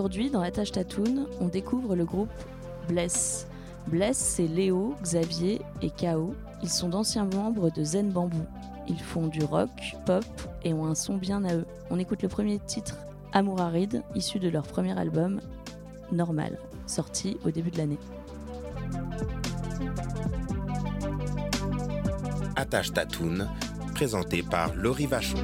Aujourd'hui, dans la tâche Tatoon, on découvre le groupe Bless. Bless, c'est Léo, Xavier et Kao. Ils sont d'anciens membres de Zen Bamboo. Ils font du rock, pop et ont un son bien à eux. On écoute le premier titre, Amour Aride, issu de leur premier album, Normal, sorti au début de l'année. Attache Tatoon, présenté par Laurie Vachon.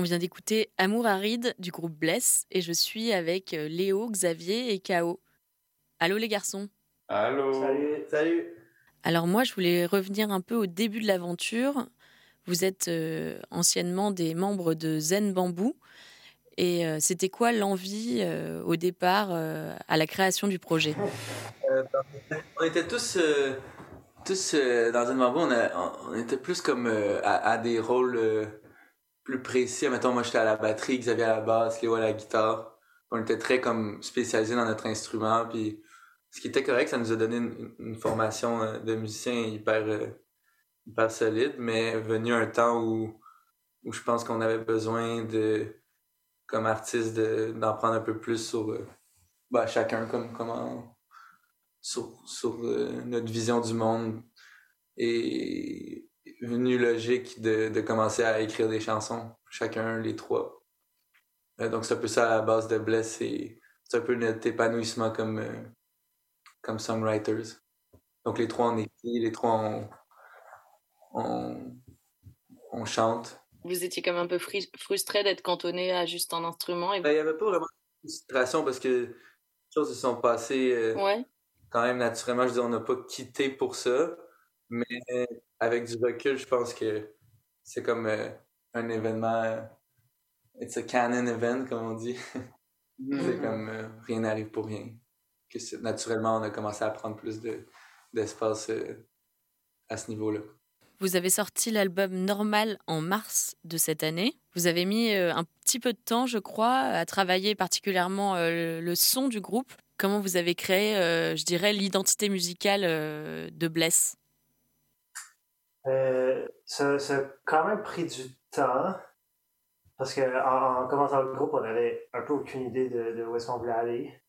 On vient d'écouter Amour Aride du groupe Bless et je suis avec euh, Léo, Xavier et Kao. Allô les garçons Allô Salut, salut. Alors moi je voulais revenir un peu au début de l'aventure. Vous êtes euh, anciennement des membres de Zen Bamboo et euh, c'était quoi l'envie euh, au départ euh, à la création du projet? Euh, on était tous, euh, tous euh, dans une bambou, on, a- on était plus comme euh, à, à des rôles euh, plus précis. Mettons, moi j'étais à la batterie, Xavier à la basse, Léo à la guitare. On était très comme spécialisés dans notre instrument, puis ce qui était correct, ça nous a donné une, formation euh, de musicien hyper, euh, hyper solide, mais venu un temps où, où je pense qu'on avait besoin de, comme artiste, de- d'en prendre un peu plus sur euh, bah, chacun, comme comment sur, sur notre vision du monde et venu logique de, de commencer à écrire des chansons, chacun les trois. Euh, donc c'est un peu ça à la base de Bless et c'est un peu notre épanouissement comme, euh, comme songwriters. Donc les trois on écrit, les trois on, on, on chante. Vous étiez comme un peu frustré d'être cantonné à juste un instrument et Ben, Il n'y avait pas vraiment de frustration parce que les choses se sont passées euh, Ouais. quand même naturellement. Je veux dire, on n'a pas quitté pour ça, mais avec du recul, je pense que c'est comme euh, un événement. euh, it's a canon event, comme on dit. c'est comme euh, rien n'arrive pour rien. Que naturellement, on a commencé à prendre plus de, d'espace euh, à ce niveau-là. Vous avez sorti l'album Normal en mars de cette année. Vous avez mis un petit peu de temps, je crois, à travailler particulièrement le son du groupe. Comment vous avez créé, je dirais, l'identité musicale de Bless? Euh, ça, ça a quand même pris du temps. Parce que en, en commençant le groupe, on avait un peu aucune idée de, de où est-ce qu'on voulait aller.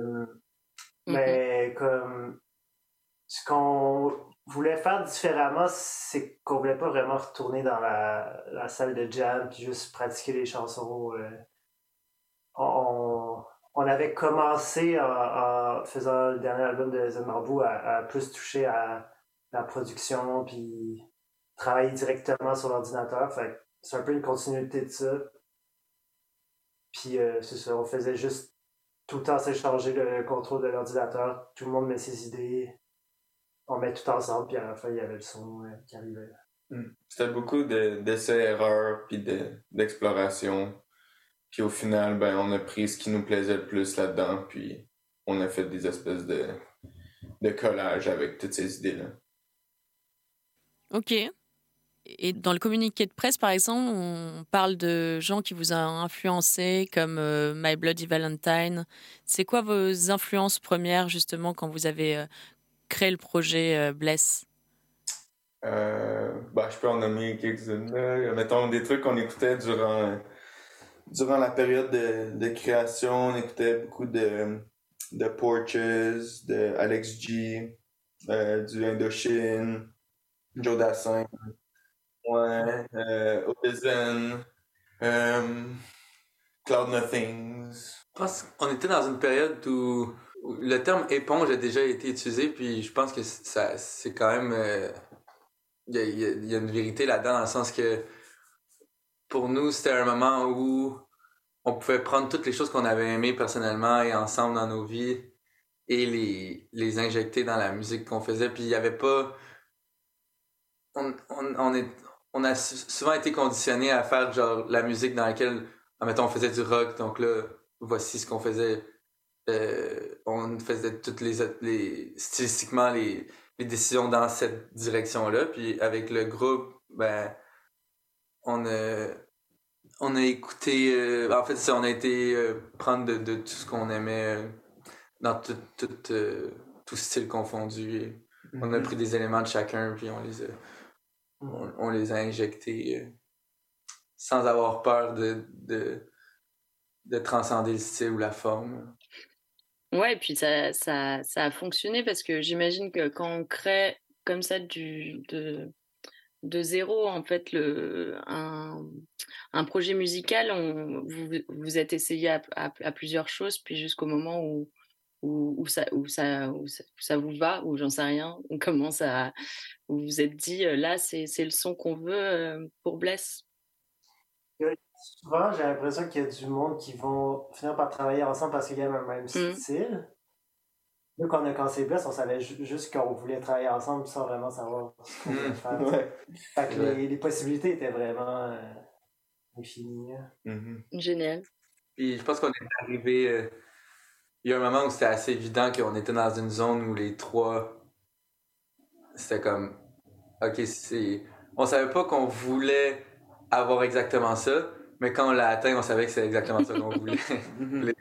Euh, Mais comme ce qu'on voulait faire différemment, c'est qu'on voulait pas vraiment retourner dans la, la salle de jam puis juste pratiquer les chansons. euh. On, on avait commencé en, en faisant le dernier album de Zen Marbou à, à plus toucher à la production puis travailler directement sur l'ordinateur. C'est un peu une continuité de ça. Puis euh, c'est ça, on faisait juste tout le temps s'échanger le contrôle de l'ordinateur. Tout le monde met ses idées. On met tout ensemble, puis à la fin, il y avait le son euh, qui arrivait. C'était beaucoup de- d'essais-erreurs puis de- d'exploration. Puis au final, ben, on a pris ce qui nous plaisait le plus là-dedans, puis on a fait des espèces de, de collages avec toutes ces idées-là. Ok. Et dans le communiqué de presse, par exemple, on parle de gens qui vous ont influencé, comme euh, My Bloody Valentine. C'est quoi vos influences premières, justement, quand vous avez euh, créé le projet euh, Bless? Bah, je peux en nommer quelques-unes. Mettons des trucs qu'on écoutait durant, durant la période de, création. On écoutait beaucoup de, de Porches, de Alex G, du Indochine, Joe Dassin, ouais, euh, euh, Cloud Nothings. Je pense qu'on était dans une période où, le terme éponge a déjà été utilisé, puis je pense que ça, c'est quand même. euh, y il y a une vérité là-dedans, dans le sens que pour nous, c'était un moment où on pouvait prendre toutes les choses qu'on avait aimées personnellement et ensemble dans nos vies et les, les injecter dans la musique qu'on faisait. Puis il n'y avait pas. On, on, on, est, on a sou- souvent été conditionné à faire genre la musique dans laquelle, admettons, on faisait du rock, donc là, voici ce qu'on faisait. Euh, on faisait toutes les, les stylistiquement les, les décisions dans cette direction-là. Puis avec le groupe, ben, on a, on a écouté. euh, en fait, ça, on a été euh, prendre de, de tout ce qu'on aimait dans tout, tout, tout style confondu. On a pris des éléments de chacun, puis on les a, on, les a injectés euh, sans avoir peur de, de, de transcender le style ou la forme. Ouais, et puis ça, ça, ça a fonctionné parce que j'imagine que quand on crée comme ça du, de, de zéro, en fait, le, un, un projet musical, on, vous vous êtes essayé à, à plusieurs choses, puis jusqu'au moment où, où, où, ça, où, ça, où, ça, où ça vous va, ou j'en sais rien, on commence à. Où vous vous êtes dit, euh, là, c'est c'est le son qu'on veut euh, pour Bless. Souvent, j'ai l'impression qu'il y a du monde qui vont finir par travailler ensemble parce qu'ils aiment un même Mm. style. Nous, quand on a cassé Bless, on savait ju- juste qu'on voulait travailler ensemble sans vraiment savoir ce qu'on voulait Mm. faire. Ouais. Fait que Ouais. les, les possibilités étaient vraiment euh, infinies. hein. Mhm. Génial. Puis je pense qu'on est arrivé. euh, il y a un moment où c'était assez évident qu'on était dans une zone où les trois. C'était comme. Ok, c'est. On savait pas qu'on voulait avoir exactement ça, Mais quand on l'a atteint, on savait que c'est exactement ça qu'on voulait. les,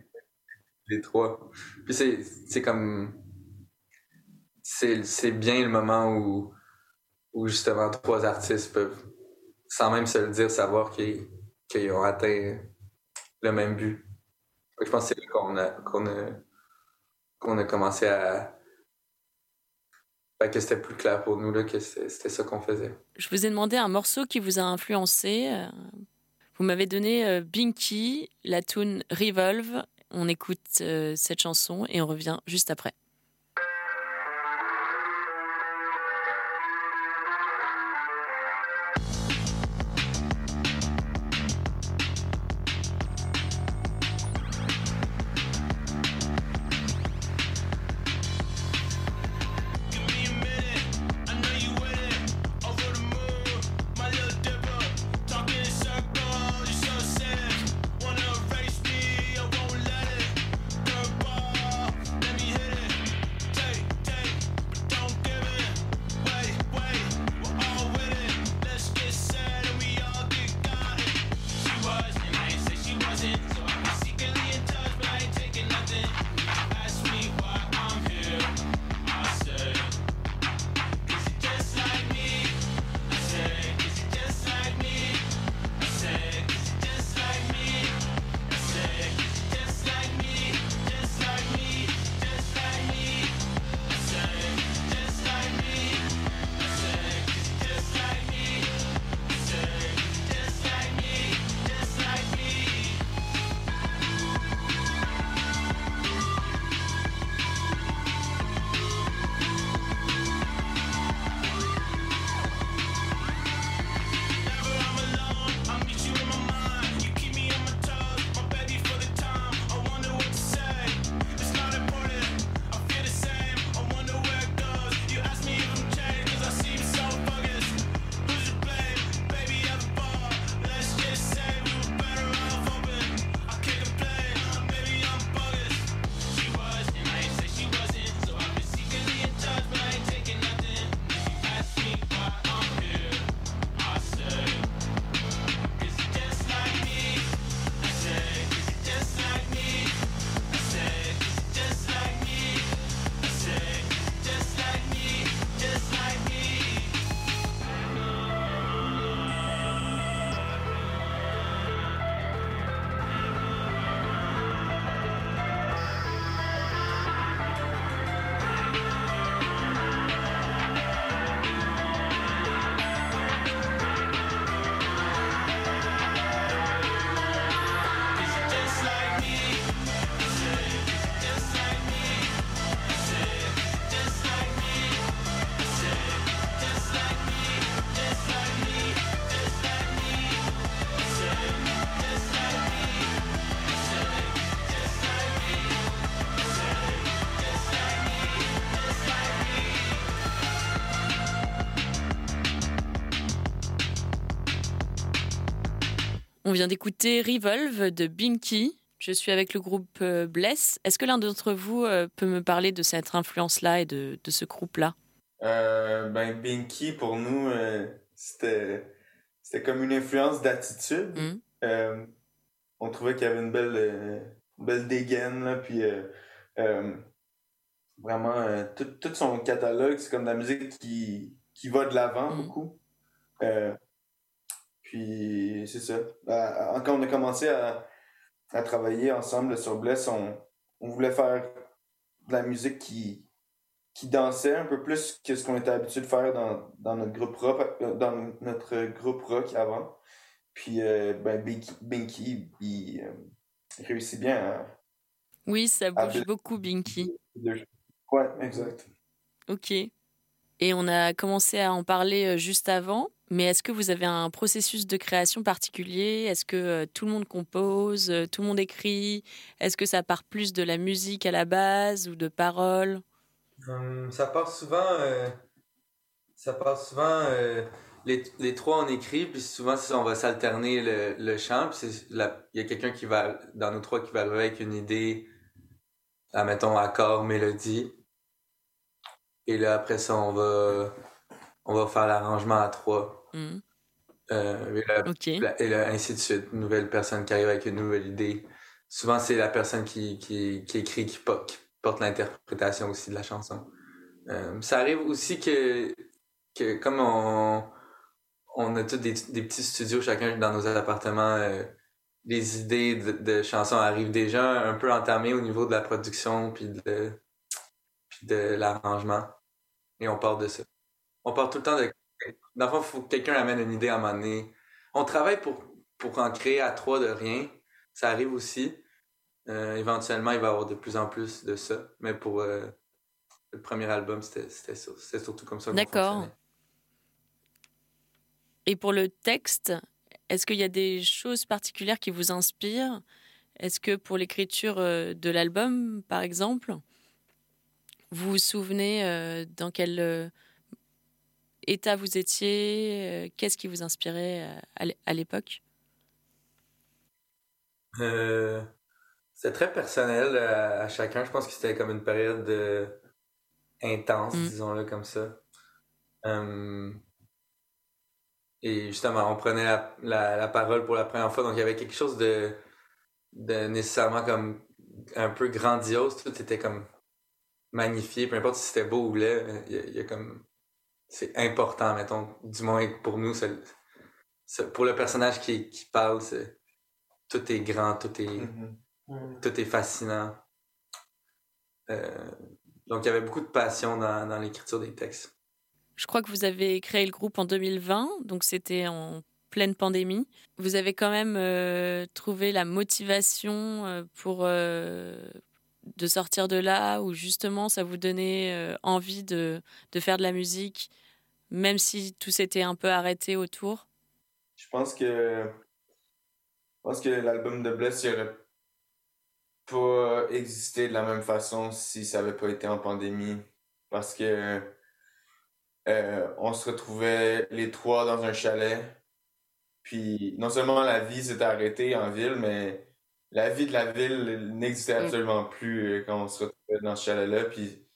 les trois. Puis c'est, c'est comme. C'est, c'est bien le moment où, où justement trois artistes peuvent, sans même se le dire, savoir qu'ils, qu'ils ont atteint le même but. Je pense que c'est qu'on a, qu'on qu'on a commencé à. Que c'était plus clair pour nous là, que c'était, c'était ça qu'on faisait. Je vous ai demandé un morceau qui vous a influencé. euh, Vous m'avez donné euh, Binky, la tune Revolve. On écoute euh, cette chanson et on revient juste après. On vient d'écouter Revolve de Binky. Je suis avec le groupe euh, Bless. Est-ce que l'un d'entre vous euh, peut me parler de cette influence-là et de, de ce groupe-là? Euh, ben, Binky, pour nous, euh, c'était, c'était comme une influence d'attitude. Euh, on trouvait qu'il y avait une belle, belle dégaine, là, puis vraiment, tout, tout son catalogue, c'est comme de la musique qui, qui va de l'avant Mhm. beaucoup. Puis, c'est ça. Ben, quand on a commencé à, à travailler ensemble sur Bless, on, on voulait faire de la musique qui, qui dansait un peu plus que ce qu'on était habitué de faire dans, dans notre groupe rock, euh, dans notre groupe rock avant. Puis euh, ben Binky, Binky, il, euh, réussit bien à, Oui, ça bouge beaucoup, Binky. Ouais, exact. Ok. Et on a commencé à en parler juste avant, mais est-ce que vous avez un processus de création particulier? Est-ce que euh, tout le monde compose, euh, tout le monde écrit? Est-ce que ça part plus de la musique à la base ou de paroles? Hum, ça part souvent. euh, ça part souvent. les, les trois on écrit, puis souvent on va s'alterner le, le chant, puis il y a quelqu'un qui va, dans nous trois, qui va arriver avec une idée, à, mettons, accord, mélodie. Et là, après ça, on va, on va faire l'arrangement à trois. Mhm. Euh, et la- Ok. la- et la- ainsi de suite. Une nouvelle personne qui arrive avec une nouvelle idée. Souvent, c'est la personne qui, qui, qui écrit qui, po- qui porte l'interprétation aussi de la chanson. Euh, ça arrive aussi que, que comme on, on a tous des, des petits studios chacun dans nos appartements, euh, les idées de, de chansons arrivent déjà un peu entamées au niveau de la production puis de, puis de l'arrangement. Et on part de ça. On part tout le temps de... Dans le fond, il faut que quelqu'un amène une idée à un moment donné. On travaille pour, pour en créer à trois de rien. Ça arrive aussi. Euh, éventuellement, il va y avoir de plus en plus de ça. Mais pour euh, le premier album, c'était c'était ça. C'était surtout comme ça D'accord. Et pour le texte, est-ce qu'il y a des choses particulières qui vous inspirent? Est-ce que pour l'écriture euh, de l'album, par exemple, vous vous souvenez euh, dans quel état vous étiez euh, Qu'est-ce qui vous inspirait euh, à l'é- à l'époque? Euh, c'était très personnel à, à chacun. Je pense que c'était comme une période euh, intense, Mm. disons-le comme ça. Euh, et justement, on prenait la, la, la parole pour la première fois, donc il y avait quelque chose de, de nécessairement comme un peu grandiose. Tout était comme magnifié, peu importe si c'était beau ou laid, il y a, il y a comme. C'est important, mettons, du moins pour nous. pour le personnage qui, qui parle, c'est tout est grand, tout est, Mhm. Mm. tout est fascinant. Euh, donc, il y avait beaucoup de passion dans, dans l'écriture des textes. Je crois que vous avez créé le groupe en 2020, donc c'était en pleine pandémie. Vous avez quand même euh, trouvé la motivation euh, pour euh, de sortir de là, où justement ça vous donnait euh, envie de, de faire de la musique, même si tout s'était un peu arrêté autour? Je pense que. Je pense que l'album de Bless, il aurait pas existé de la même façon si ça avait pas été en pandémie. Parce que. euh, on se retrouvait les trois dans un chalet. Puis, non seulement la vie s'était arrêtée en ville, mais la vie de la ville n'existait Mm. absolument plus euh, quand on se retrouvait dans ce chalet-là. Puis,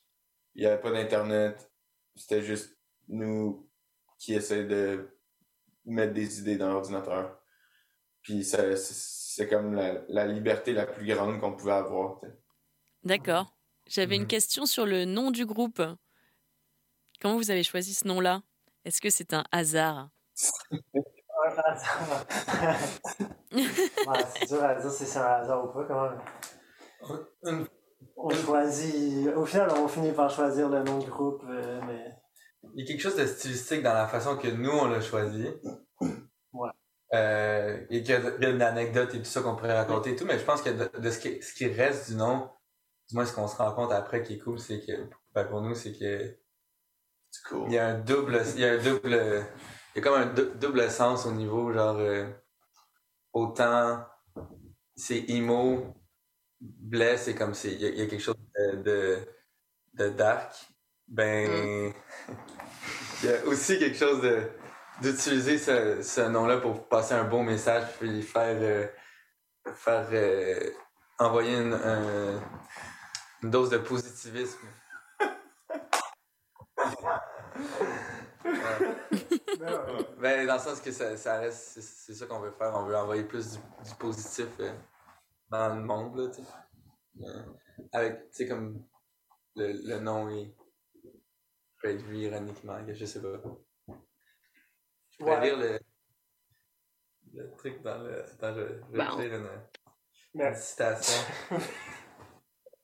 il n'y avait pas d'Internet. C'était juste nous qui essayaient de mettre des idées dans l'ordinateur. Puis c'est c'est comme la, la liberté la plus grande qu'on pouvait avoir. D'accord. J'avais une Mhm. question sur le nom du groupe. Comment vous avez choisi ce nom-là? Est-ce que c'est un hasard? Un hasard. Ouais, c'est dur à dire si c'est un hasard ou pas, quand même. On choisit. Au final, on finit par choisir le nom du groupe, euh, mais. Il y a quelque chose de stylistique dans la façon que nous, on l'a choisi. Ouais. Euh, et qu'il y a il y a une anecdote et tout ça qu'on pourrait raconter et tout, mais je pense que de, de ce, qui, ce qui reste du nom, du moins ce qu'on se rend compte après qui est cool, c'est que, ben, pour nous, c'est que C'est cool. il y a un double, il y a un double, il y a comme un dou- double sens au niveau, genre, euh, autant c'est emo, bless, c'est comme c'est, il y, a- il y a quelque chose de, de, de dark, ben, il y a aussi quelque chose de, d'utiliser ce, ce nom-là pour passer un bon message puis faire, euh, faire euh, envoyer une, un- une dose de positivisme. Ben, dans le sens que ça, ça reste, c'est, ça qu'on veut faire. On veut envoyer plus du, du positif euh, dans le monde, là, avec, tu sais, comme le, le nom est être vu ironiquement, je sais pas. Je pourrais Ouais. lire le, le truc dans le. Attends, je, je vais Bon. lire une, citation.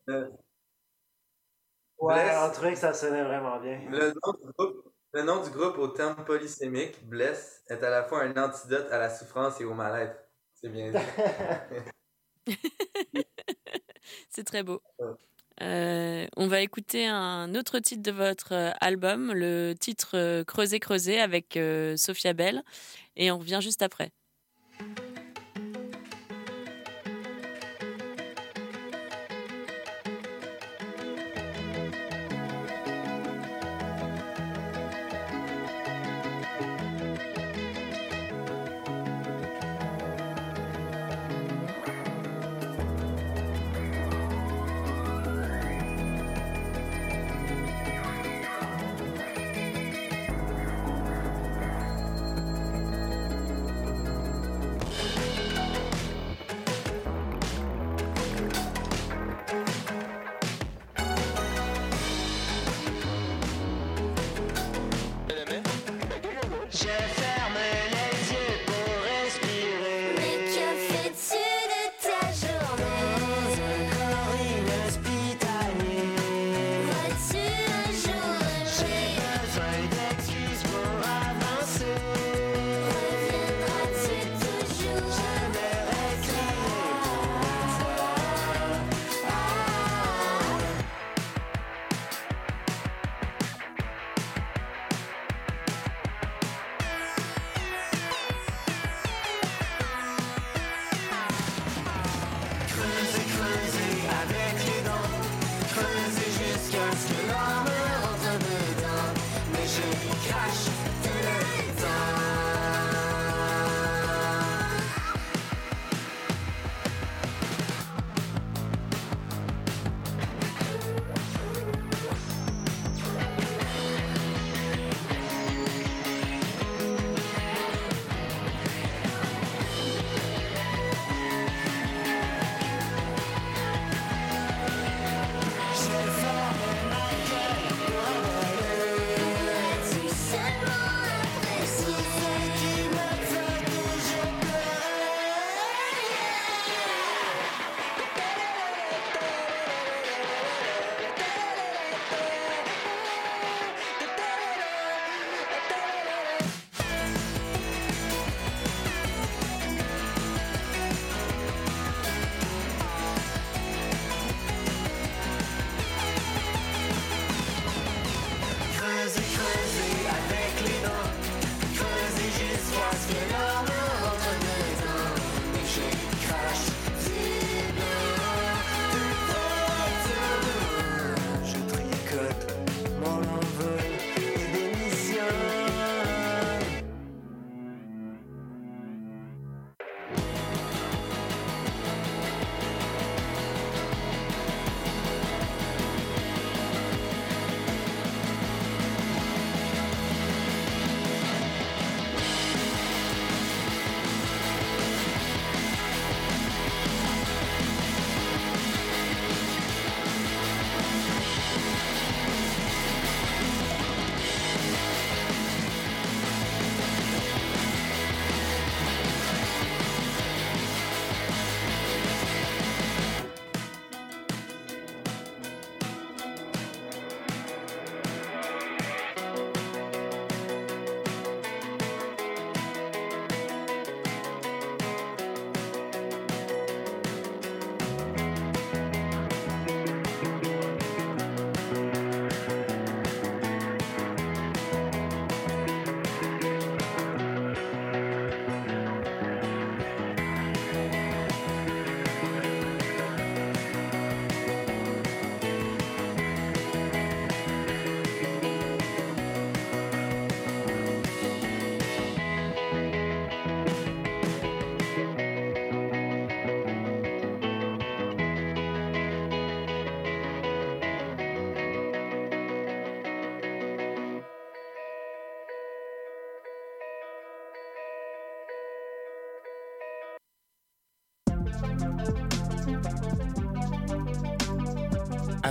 Euh, Ouais, Bless. trouvait que ça sonnait vraiment bien. Le nom, du groupe, le nom du groupe au terme polysémique, Bless, est à la fois un antidote à la souffrance et au mal-être. C'est bien dit. C'est très beau. Euh, on va écouter un autre titre de votre euh, album, le titre euh, Creuser, creuser avec Sophia Bell. Et on revient juste après.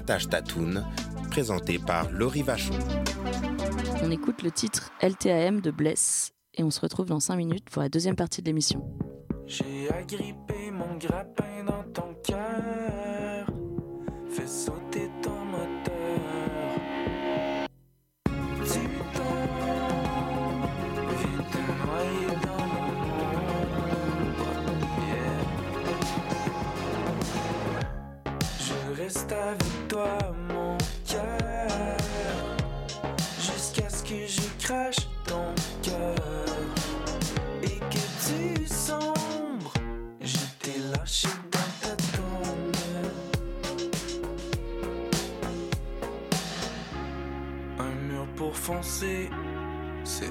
Attache Tatoune, présenté par Laurie Vachon. On écoute le titre LTAM de Bless et on se retrouve dans 5 minutes pour la deuxième partie de l'émission. J'ai agrippé mon grappin foncer, c'est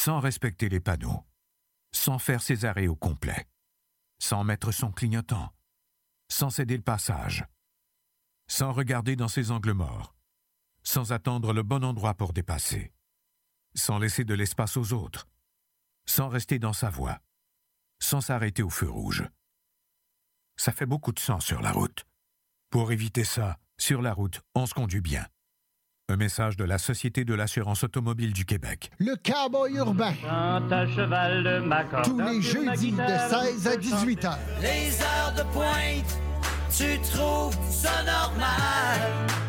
Sans respecter les panneaux, sans faire ses arrêts au complet, sans mettre son clignotant, sans céder le passage, sans regarder dans ses angles morts, sans attendre le bon endroit pour dépasser, sans laisser de l'espace aux autres, sans rester dans sa voie, sans s'arrêter au feu rouge. Ça fait beaucoup de sang sur la route. Pour éviter ça, sur la route, on se conduit bien. Un message de la Société de l'assurance automobile du Québec. Le cowboy urbain. cheval de ma Tous les jeudis de 16 à 18 heures. Les heures de pointe tu trouves ça normal?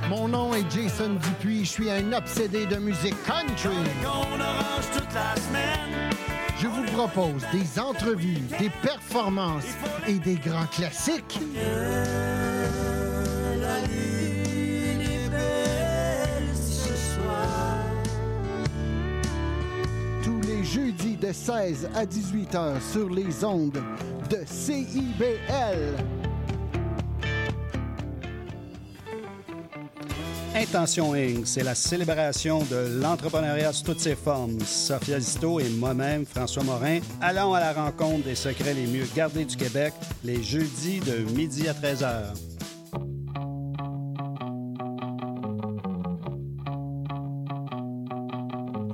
Mon nom est Jason Dupuis, je suis un obsédé de musique country. On orange toute la semaine. Je vous propose des entrevues, des performances et des grands classiques. La Jeudis de 16 à 18 heures sur les ondes de CIBL. Intention Inc., c'est la célébration de l'entrepreneuriat sous toutes ses formes. Sophia Zito et moi-même, François Morin, allons à la rencontre des secrets les mieux gardés du Québec les jeudis de midi à 13h.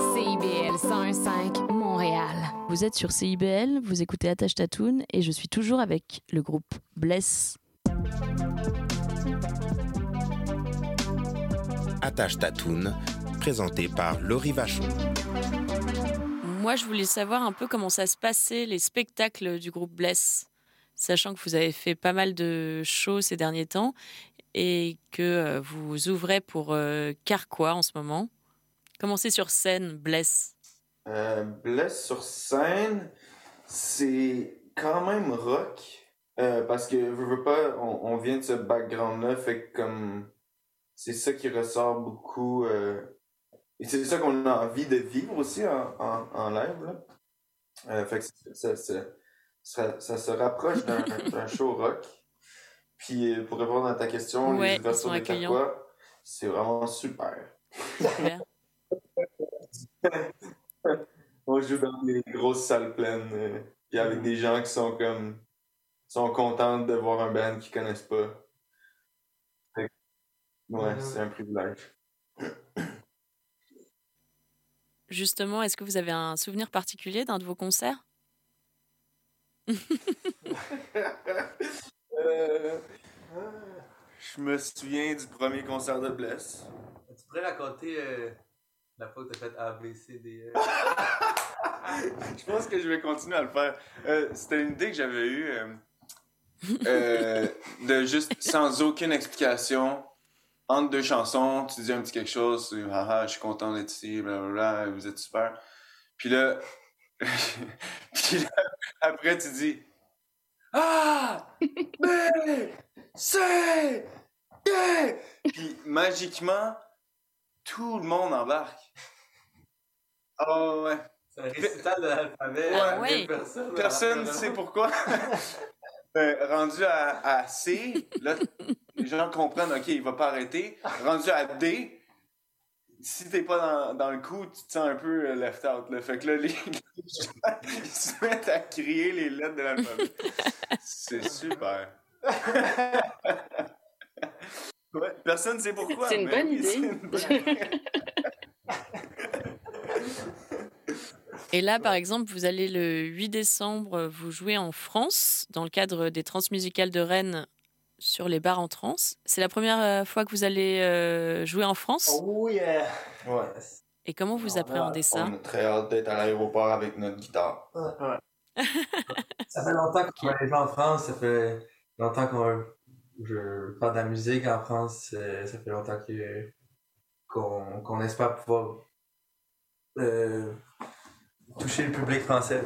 CIBL 101.5 Montréal. Vous êtes sur CIBL, vous écoutez Attache Tatoune et je suis toujours avec le groupe Bless. Attache Tatoune, présenté par Laurie Vachon. Moi, je voulais savoir un peu comment ça se passait, les spectacles du groupe Bless, sachant que vous avez fait pas mal de shows ces derniers temps et que euh, vous ouvrez pour euh, Carquois en ce moment. Comment c'est sur scène, Bless? Euh, Bless sur scène, c'est quand même rock. euh, parce que, veux, veux pas, on, on vient de ce background-là, fait que comme. C'est ça qui ressort beaucoup. euh, et c'est ça qu'on a envie de vivre aussi en, en, en live, là. Euh, fait que ça, ça, ça, ça se rapproche d'un show rock. Puis pour répondre à ta question, Ouais, les ouvertures sont de accueillants. Carquois, c'est vraiment super. Super. On joue dans des grosses salles pleines, euh, puis avec des gens qui sont comme sont contents de voir un band qu'ils connaissent pas. Ouais, c'est un privilège. Justement, est-ce que vous avez un souvenir particulier d'un de vos concerts? Euh, je me souviens du premier concert de Bless. Tu pourrais raconter euh, la fois que t'as fait ABCD. je pense que je vais continuer à le faire. Euh, C'était une idée que j'avais eue euh, euh, de juste sans aucune explication. Entre deux chansons, tu dis un petit quelque chose, tu dis, haha, je suis content d'être ici, blablabla, vous êtes super. Puis là, puis là, après tu dis, ah, mais c'est, yeah! Puis magiquement, tout le monde embarque. Oh ouais. C'est un récital de l'alphabet. Ouais. Personne ne sait pourquoi. Ben, rendu à, à C, là, les gens comprennent, OK, il va pas arrêter. Rendu à D, si t'es pas dans, dans le coup, tu te sens un peu euh, left out. Là. Fait que là, les, ils se mettent à crier les lettres de l'alphabet. C'est super. Ouais, personne ne sait pourquoi. C'est une mais bonne oui, idée. c'est une bonne- Et là, par exemple, vous allez le 8 décembre, vous jouer en France dans le cadre des Transmusicales de Rennes sur les bars en trans. C'est la première euh, fois que vous allez euh, jouer en France? Oh yeah! Ouais. Et comment vous appréhendez ça? On a très hâte d'être à l'aéroport avec notre guitare. Ça fait longtemps qu'on va aller jouer en France, ça fait longtemps qu'on je faire de la musique en France, ça fait longtemps que qu'on qu'on espère pouvoir euh, toucher le public français.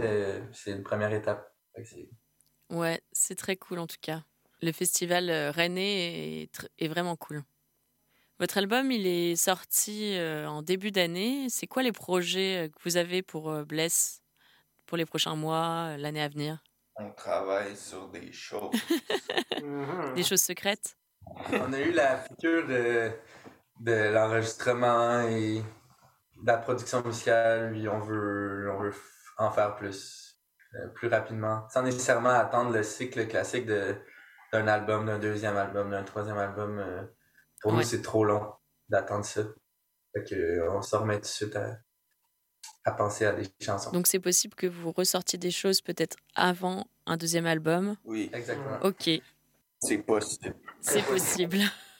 Euh, c'est une première étape. Ouais, c'est très cool en tout cas. Le festival euh, rennais est, est vraiment cool. Votre album, il est sorti en début d'année. C'est quoi les projets que vous avez pour Bless pour les prochains mois, l'année à venir? On travaille sur des choses. Des choses secrètes On a eu la piqûre de, de l'enregistrement et de la production musicale, puis on veut, on veut f- en faire plus, euh, plus rapidement, sans nécessairement attendre le cycle classique de, d'un album, d'un deuxième album, d'un troisième album. euh, pour Ouais. nous, c'est trop long d'attendre ça. Fait que, on se remet tout de suite à, à penser à des chansons. Donc c'est possible que vous ressortiez des choses peut-être avant un deuxième album? Oui. Exactement. Ok, C'est possible. c'est possible.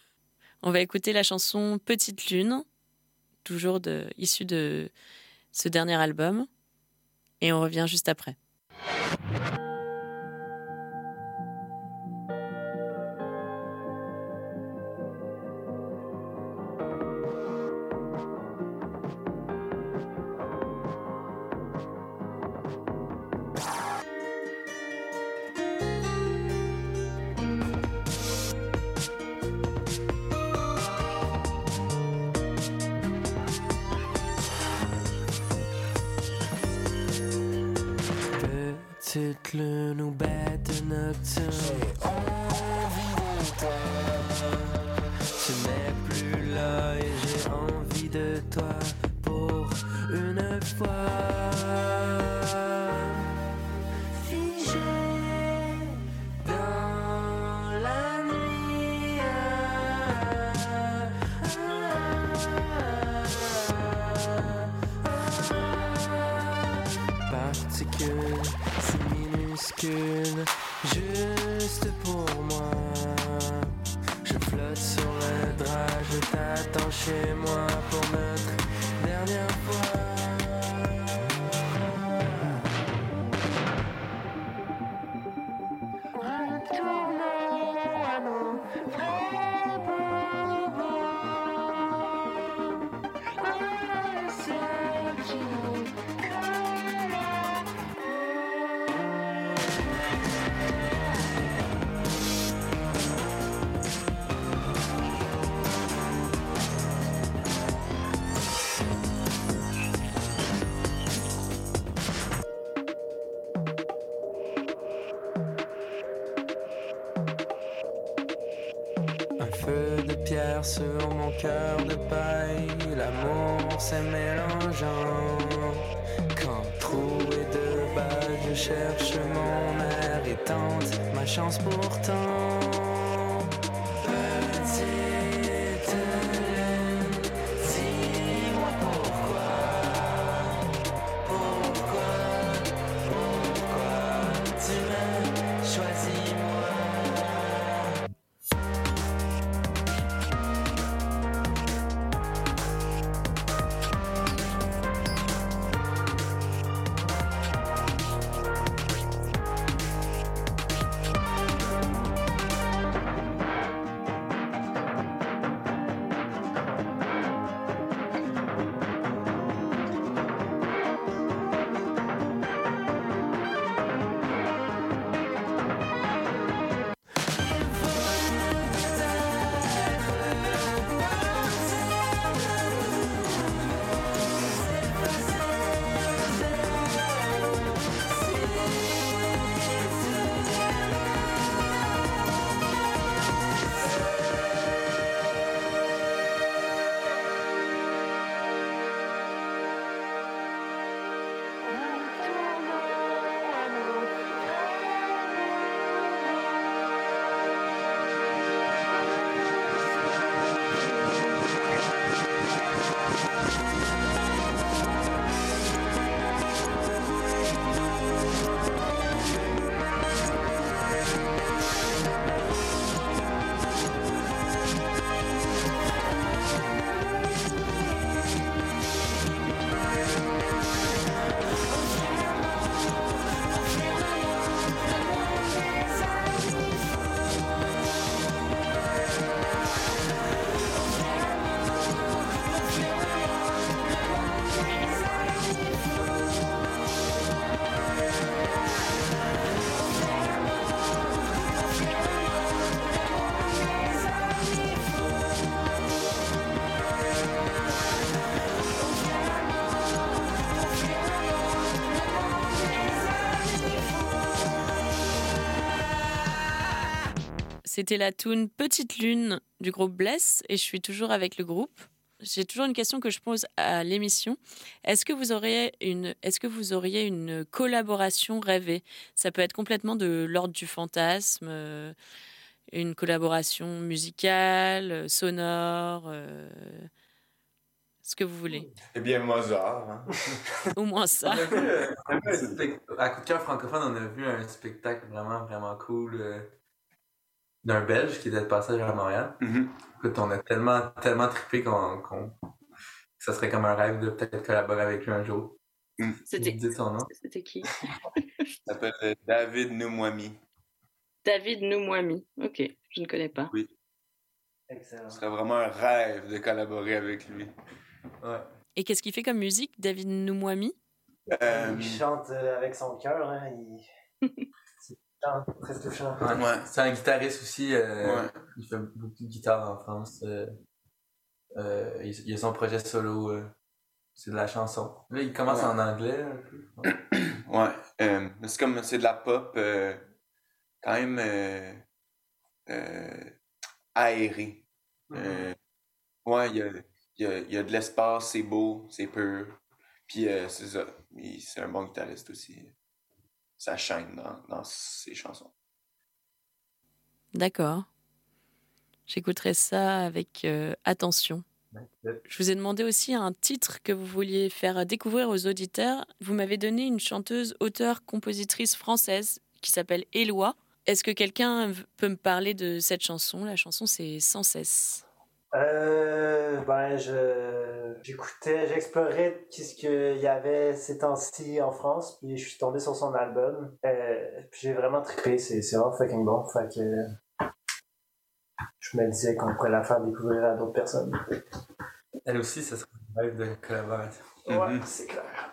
On va écouter la chanson Petite Lune, toujours de, issue de ce dernier album. Et on revient juste après. Feu de pierre sur mon cœur de paille, l'amour s'est mélangeant. Quand trou et de bas, je cherche mon air et tente ma chance pourtant. C'était la tune Petite Lune du groupe Bless et je suis toujours avec le groupe. J'ai toujours une question que je pose à l'émission. Est-ce que vous auriez une, est-ce que vous auriez une collaboration rêvée? Ça peut être complètement de l'ordre du fantasme, euh, une collaboration musicale, euh, sonore. euh, ce que vous voulez. Eh bien, Mozart. Hein. Au moins ça. On a vu, euh, à Coup de cœur francophone, on a vu un spectacle vraiment, vraiment cool euh, d'un Belge qui était de passage à Montréal. Écoute, on a tellement, tellement trippé qu'on, que ça serait comme un rêve de peut-être collaborer avec lui un jour. C'était- son nom. C'était qui? Il s'appelle euh, David Noumwami. David Noumouami. Ok, je ne connais pas. Oui. Excellent. Ce serait vraiment un rêve de collaborer avec lui. Ouais. Et qu'est-ce qu'il fait comme musique, David Noumouami Euh, Il chante euh, avec son cœur, hein, il... c'est touchant, très touchant. Ouais. C'est un guitariste aussi. euh, Ouais. Il fait beaucoup de guitare en France. euh, euh, il, il a son projet solo. euh, c'est de la chanson. Là, il commence Ouais. en anglais un peu. Ouais. euh, mais c'est comme c'est de la pop euh, quand même euh, euh, aérée. Euh, ouais, il y a, il y, a, il y a de l'espace, c'est beau, c'est pur. Puis euh, c'est ça. Il- C'est un bon guitariste aussi. Ça chaîne dans, dans ses chansons. D'accord. J'écouterai ça avec euh, attention. Je vous ai demandé aussi un titre que vous vouliez faire découvrir aux auditeurs. Vous m'avez donné une chanteuse, auteure, compositrice française qui s'appelle Éloi. Est-ce que quelqu'un peut me parler de cette chanson? La chanson, c'est Sans cesse. Euh, ben, je, j'écoutais, j'explorais qu'est-ce qu'il y avait ces temps-ci en France, puis je suis tombé sur son album. Euh, puis j'ai vraiment trippé, c'est, c'est vraiment fucking bon. Fait que je me disais qu'on pourrait la faire découvrir à d'autres personnes. Elle aussi, ça serait un rêve de collaboration. Ouais, c'est clair.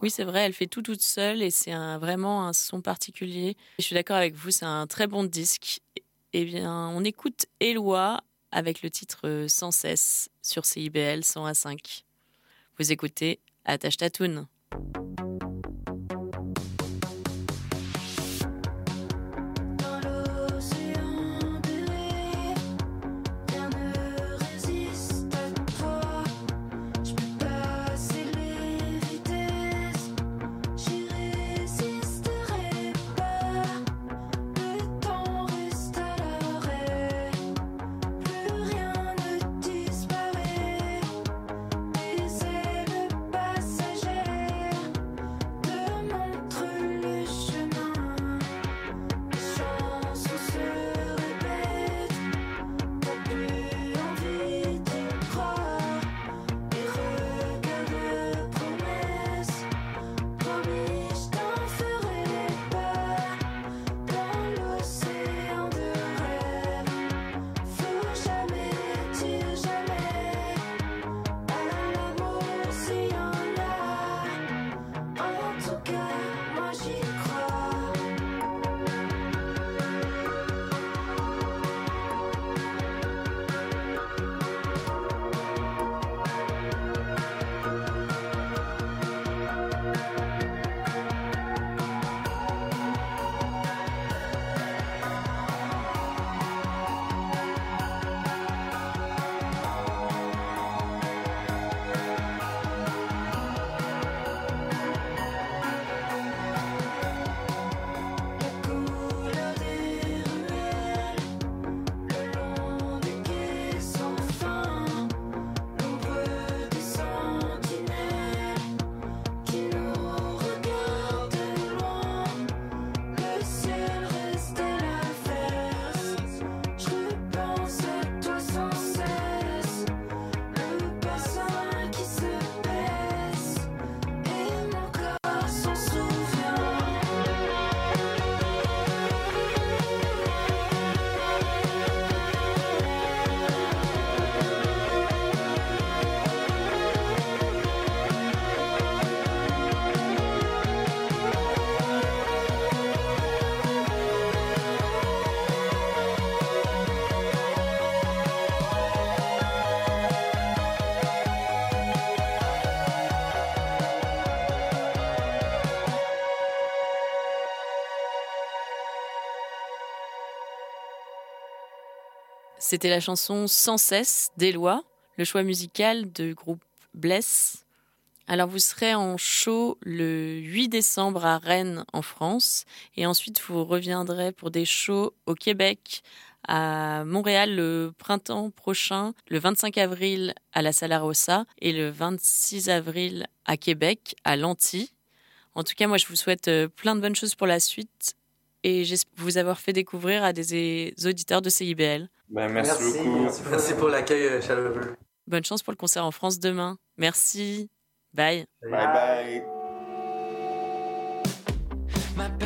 Oui, c'est vrai, elle fait tout toute seule et c'est un, vraiment un son particulier. Je suis d'accord avec vous, c'est un très bon disque. Eh bien, on écoute Éloi avec le titre euh, Sans cesse sur CIBL 101.5. Vous écoutez Attache Tatoune. C'était la chanson Sans cesse des lois, le choix musical du groupe Bless. Alors vous serez en show le 8 décembre à Rennes en France et ensuite vous reviendrez pour des shows au Québec, à Montréal le printemps prochain, le 25 avril à la Salarossa et le 26 avril à Québec, à Lanty. En tout cas, moi je vous souhaite euh, plein de bonnes choses pour la suite et j'espère vous avoir fait découvrir à des auditeurs de bah, CIBL. Merci, beaucoup. Merci, pour l'accueil euh, chaleureux. Bonne chance pour le concert en France demain. Merci. Bye bye. bye.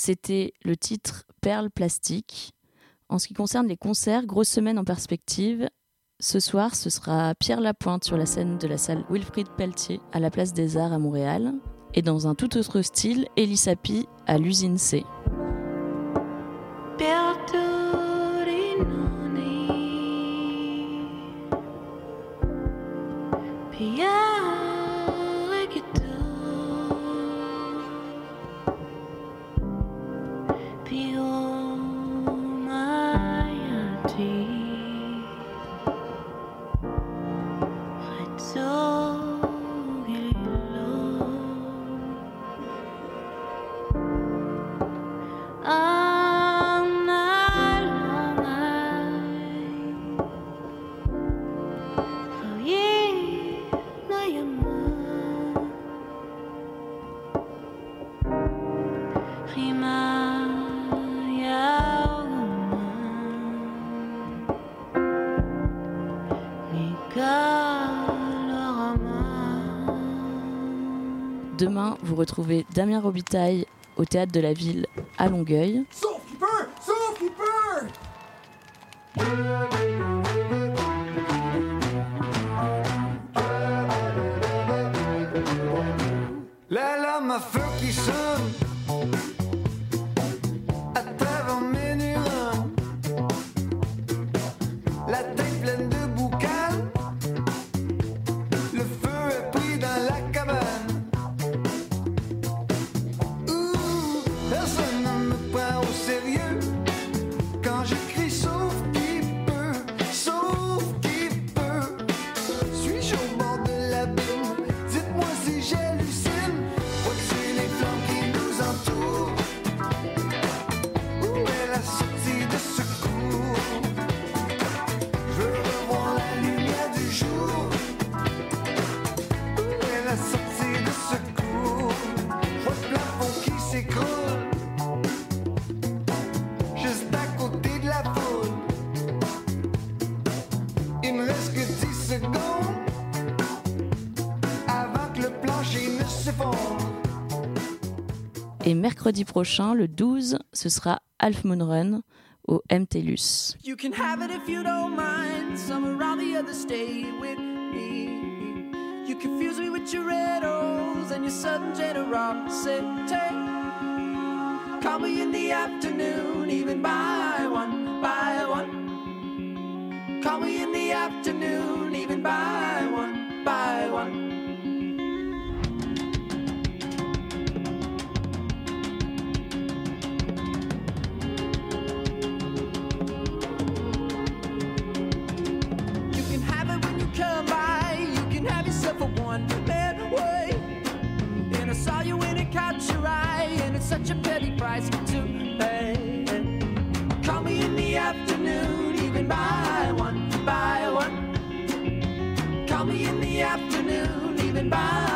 c'était le titre Perles plastiques. En ce qui concerne les concerts, grosse semaine en perspective. Ce soir, ce sera Pierre Lapointe sur la scène de la salle Wilfrid Pelletier à la place des Arts à Montréal. Et dans un tout autre style, Elisapie à l'usine C. Demain, vous retrouvez Damien Robitaille au théâtre de la ville à Longueuil. Sauf qu'il peut! Sauf peut! La lame à feu qui sonne mercredi prochain, le 12, ce sera Half Moon Run au MTLUS. You can have it if you don't mind. Some around the others stay with me. You confuse me with your riddles and your sudden generosity. Call me in the afternoon, even by one, by one. Call me in the afternoon, even by price to pay. Call me in the afternoon, even by one, by one. Call me in the afternoon, even by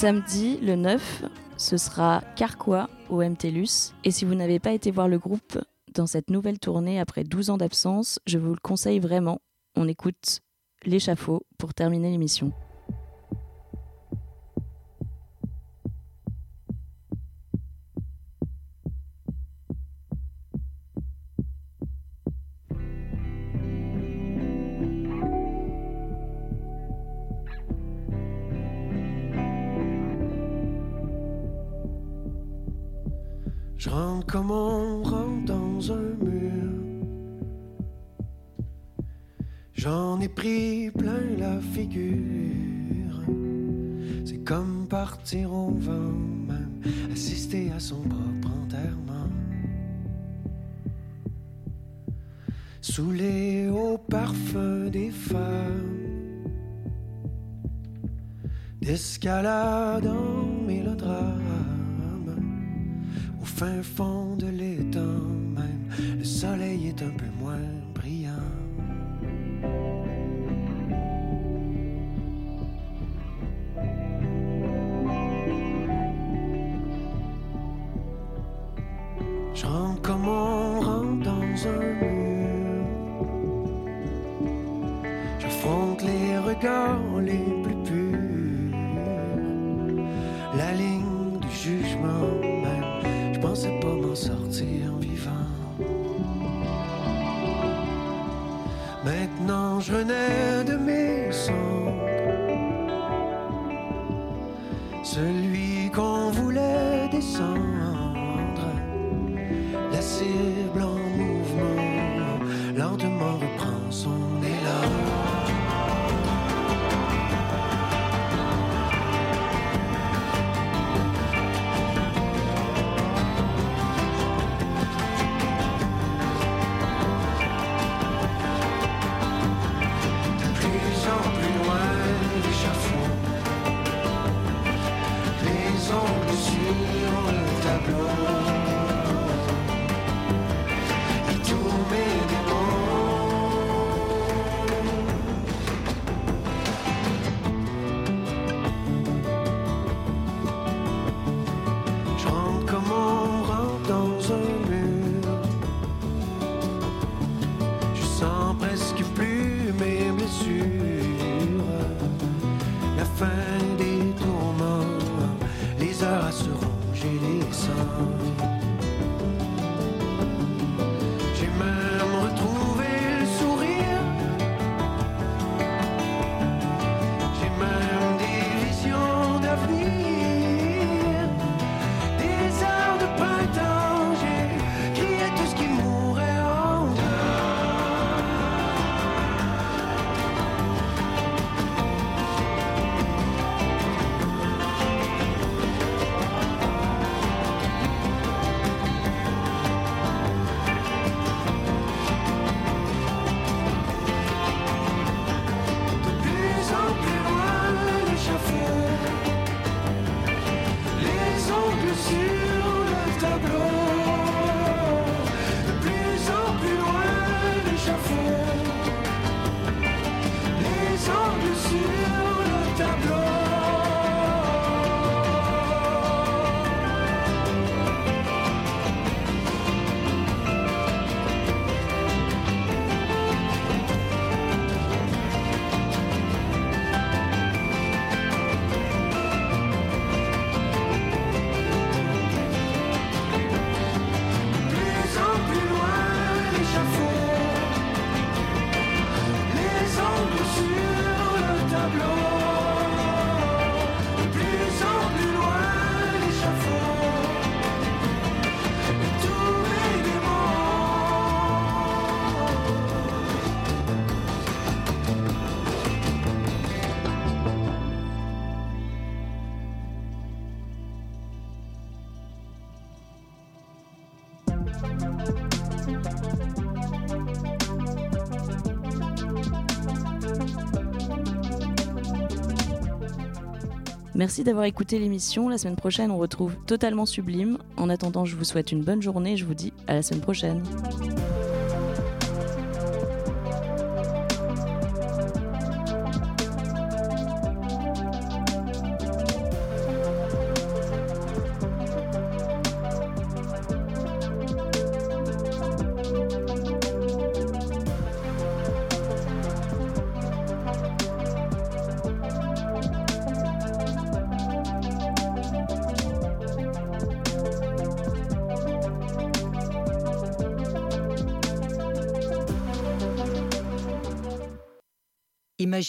Samedi, le 9, ce sera Carquois au MTLUS. Et si vous n'avez pas été voir le groupe dans cette nouvelle tournée après 12 ans d'absence, je vous le conseille vraiment. On écoute l'échafaud pour terminer l'émission. Je rentre comme on rentre dans un mur. J'en ai pris plein la figure. C'est comme partir au vent, même assister à son propre enterrement. Saoulé au parfum des femmes, d'escalade en mélodrame. Au fin fond de l'étang même, le soleil est un peu moins connais sens presque Merci d'avoir écouté l'émission. La semaine prochaine, on retrouve Totalement Sublime. En attendant, je vous souhaite une bonne journée et je vous dis à la semaine prochaine.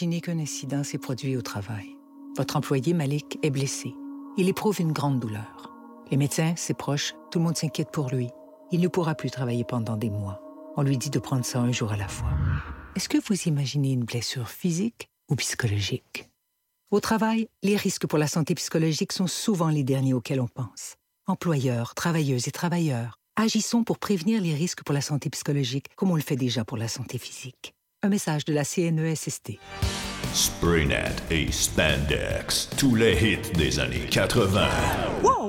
Imaginez qu'un incident s'est produit au travail. Votre employé Malik est blessé. Il éprouve une grande douleur. Les médecins, ses proches, tout le monde s'inquiète pour lui. Il ne pourra plus travailler pendant des mois. On lui dit de prendre ça un jour à la fois. Est-ce que vous imaginez une blessure physique ou psychologique? Au travail, les risques pour la santé psychologique sont souvent les derniers auxquels on pense. Employeurs, travailleuses et travailleurs, agissons pour prévenir les risques pour la santé psychologique comme on le fait déjà pour la santé physique. Un message de la CNESST. Spraynet et Spandex, tous les hits des années 80. Wow,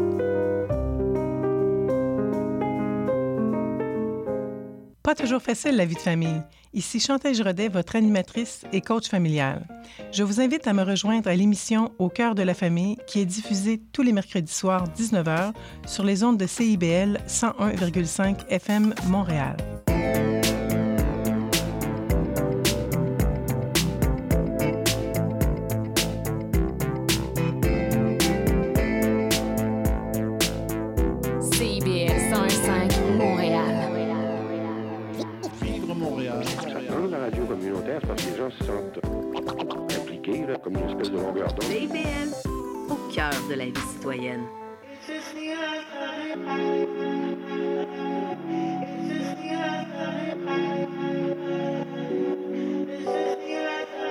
Pas toujours facile la vie de famille. Ici Chantal Rodet, votre animatrice et coach familial. Je vous invite à me rejoindre à l'émission Au cœur de la famille qui est diffusée tous les mercredis soirs 19h sur les ondes de CIBL 101,5 FM Montréal.